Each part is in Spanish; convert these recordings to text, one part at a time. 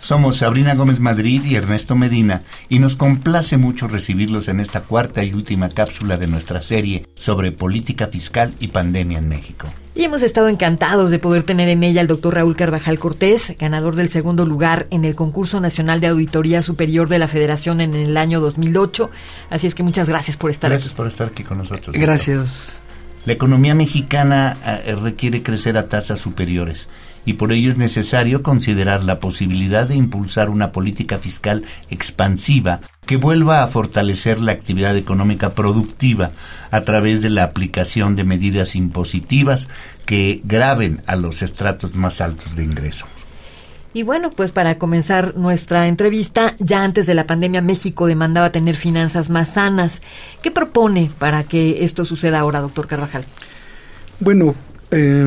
Somos Sabrina Gómez Madrid y Ernesto Medina y nos complace mucho recibirlos en esta cuarta y última cápsula de nuestra serie sobre política fiscal y pandemia en México. Y hemos estado encantados de poder tener en ella al doctor Raúl Carvajal Cortés, ganador del segundo lugar en el concurso nacional de auditoría superior de la Federación en el año 2008. Así es que muchas gracias por estar gracias aquí. Gracias por estar aquí con nosotros. Gracias. La economía mexicana eh, requiere crecer a tasas superiores y por ello es necesario considerar la posibilidad de impulsar una política fiscal expansiva que vuelva a fortalecer la actividad económica productiva a través de la aplicación de medidas impositivas que graben a los estratos más altos de ingreso. Y bueno, pues para comenzar nuestra entrevista, ya antes de la pandemia México demandaba tener finanzas más sanas. ¿Qué propone para que esto suceda ahora, doctor Carvajal? Bueno, eh,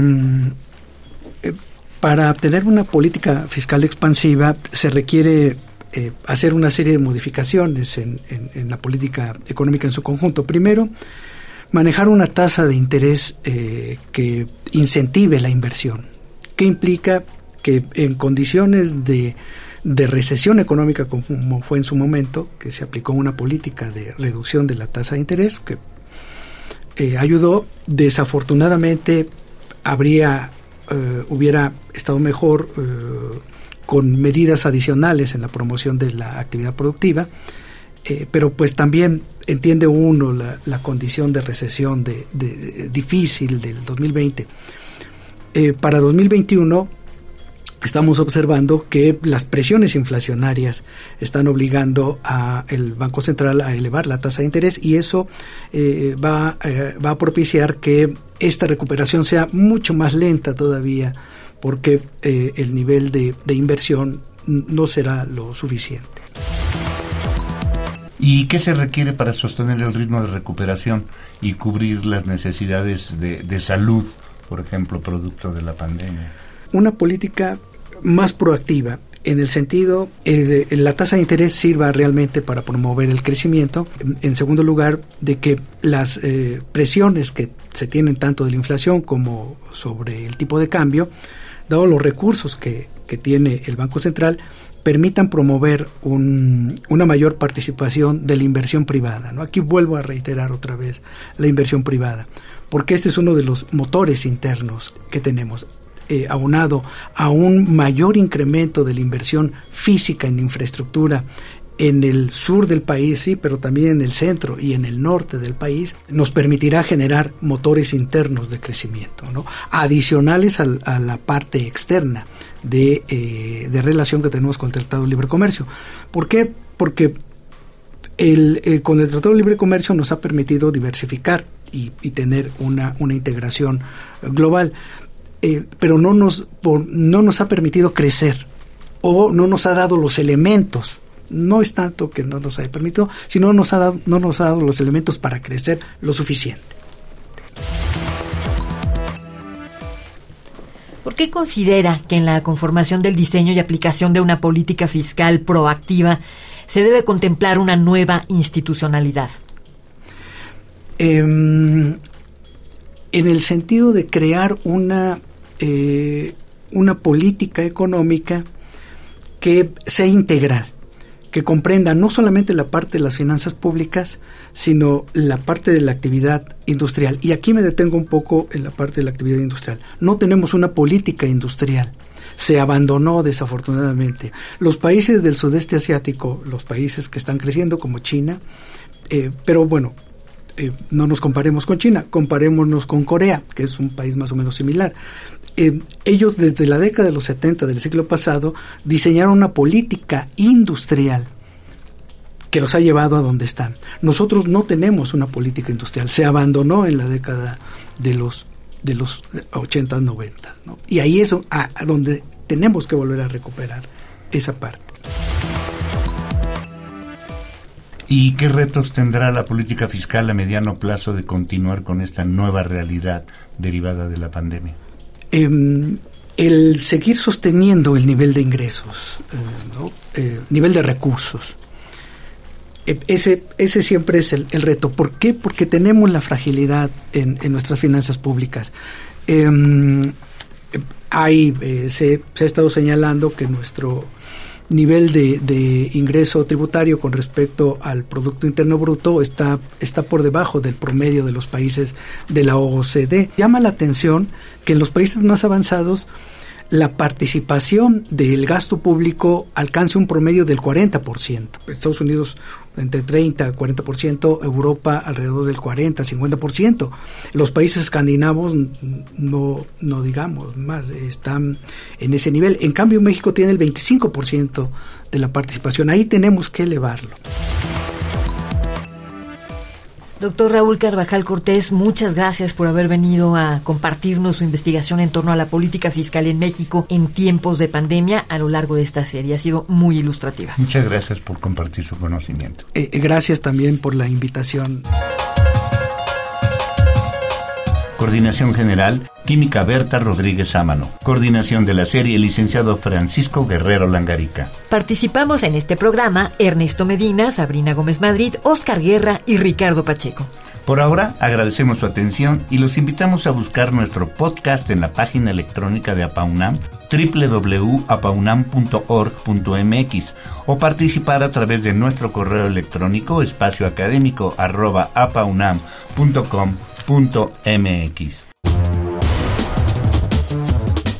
para tener una política fiscal expansiva se requiere eh, hacer una serie de modificaciones en, la política económica en su conjunto. Primero, manejar una tasa de interés eh, que incentive la inversión, que implica que en condiciones de, recesión económica como fue en su momento, que se aplicó una política de reducción de la tasa de interés, que eh, ayudó, desafortunadamente habría eh, hubiera estado mejor eh, con medidas adicionales en la promoción de la actividad productiva, eh, pero pues también entiende uno la, condición de recesión de, difícil del 2020. para 2021 estamos observando que las presiones inflacionarias están obligando al Banco Central a elevar la tasa de interés y eso va, va a propiciar que esta recuperación sea mucho más lenta todavía porque eh, el nivel de, inversión no será lo suficiente. ¿Y qué se requiere para sostener el ritmo de recuperación y cubrir las necesidades de, salud, por ejemplo, producto de la pandemia? Una política más proactiva en el sentido eh, de la tasa de interés sirva realmente para promover el crecimiento. En, segundo lugar, de que las eh, presiones que se tienen tanto de la inflación como sobre el tipo de cambio, dado los recursos que, tiene el Banco Central, permitan promover una mayor participación de la inversión privada. ¿no? Aquí vuelvo a reiterar otra vez la inversión privada, porque este es uno de los motores internos que tenemos. Eh, aunado a un mayor incremento de la inversión física en infraestructura en el sur del país, sí, pero también en el centro y en el norte del país, nos permitirá generar motores internos de crecimiento, ¿no? adicionales a, la parte externa de, eh, de, relación que tenemos con el Tratado de Libre Comercio. ¿Por qué? Porque el, eh, con el Tratado de Libre Comercio nos ha permitido diversificar y, y tener una, una integración global. Eh, pero no nos, no nos ha permitido crecer o no nos ha dado los elementos. No es tanto que no nos haya permitido, sino nos ha dado, no nos ha dado los elementos para crecer lo suficiente. ¿Por qué considera que en la conformación del diseño y aplicación de una política fiscal proactiva se debe contemplar una nueva institucionalidad? Em, en el sentido de crear una eh, una política económica que sea integral, que comprenda no solamente la parte de las finanzas públicas, sino la parte de la actividad industrial. Y aquí me detengo un poco en la parte de la actividad industrial. No tenemos una política industrial. Se abandonó desafortunadamente. Los países del sudeste asiático, los países que están creciendo como China, eh, pero bueno, eh, no nos comparemos con China, comparémonos con Corea, que es un país más o menos similar. Eh, ellos desde la década de los 70 del siglo pasado diseñaron una política industrial que los ha llevado a donde están. Nosotros no tenemos una política industrial, se abandonó en la década de los de los 80, 90, Y ahí es a donde tenemos que volver a recuperar esa parte. ¿Y qué retos tendrá la política fiscal a mediano plazo de continuar con esta nueva realidad derivada de la pandemia? Em, el seguir sosteniendo el nivel de ingresos, eh, eh, nivel de recursos. E, ese, ese siempre es el, reto. ¿Por qué? Porque tenemos la fragilidad en, nuestras finanzas públicas. Em, hay, eh, se, se, ha estado señalando que nuestro nivel de, ingreso tributario con respecto al Producto Interno Bruto está, está por debajo del promedio de los países de la OCDE. Llama la atención que en los países más avanzados la participación del gasto público alcance un promedio del 40%. Estados Unidos entre 30 y 40%, Europa alrededor del 40, 50%. Los países escandinavos no, no digamos más, están en ese nivel. En cambio, México tiene el 25% de la participación. Ahí tenemos que elevarlo. Doctor Raúl Carvajal Cortés, muchas gracias por haber venido a compartirnos su investigación en torno a la política fiscal en México en tiempos de pandemia a lo largo de esta serie. Ha sido muy ilustrativa. Muchas gracias por compartir su conocimiento. Eh, eh, gracias también por la invitación. Coordinación General, Química Berta Rodríguez Ámano. Coordinación de la serie, licenciado Francisco Guerrero Langarica. Participamos en este programa Ernesto Medina, Sabrina Gómez Madrid, Oscar Guerra y Ricardo Pacheco. Por ahora, agradecemos su atención y los invitamos a buscar nuestro podcast en la página electrónica de APAUNAM www.apaunam.org.mx o participar a través de nuestro correo electrónico espacioacadémico.apaunam.com mx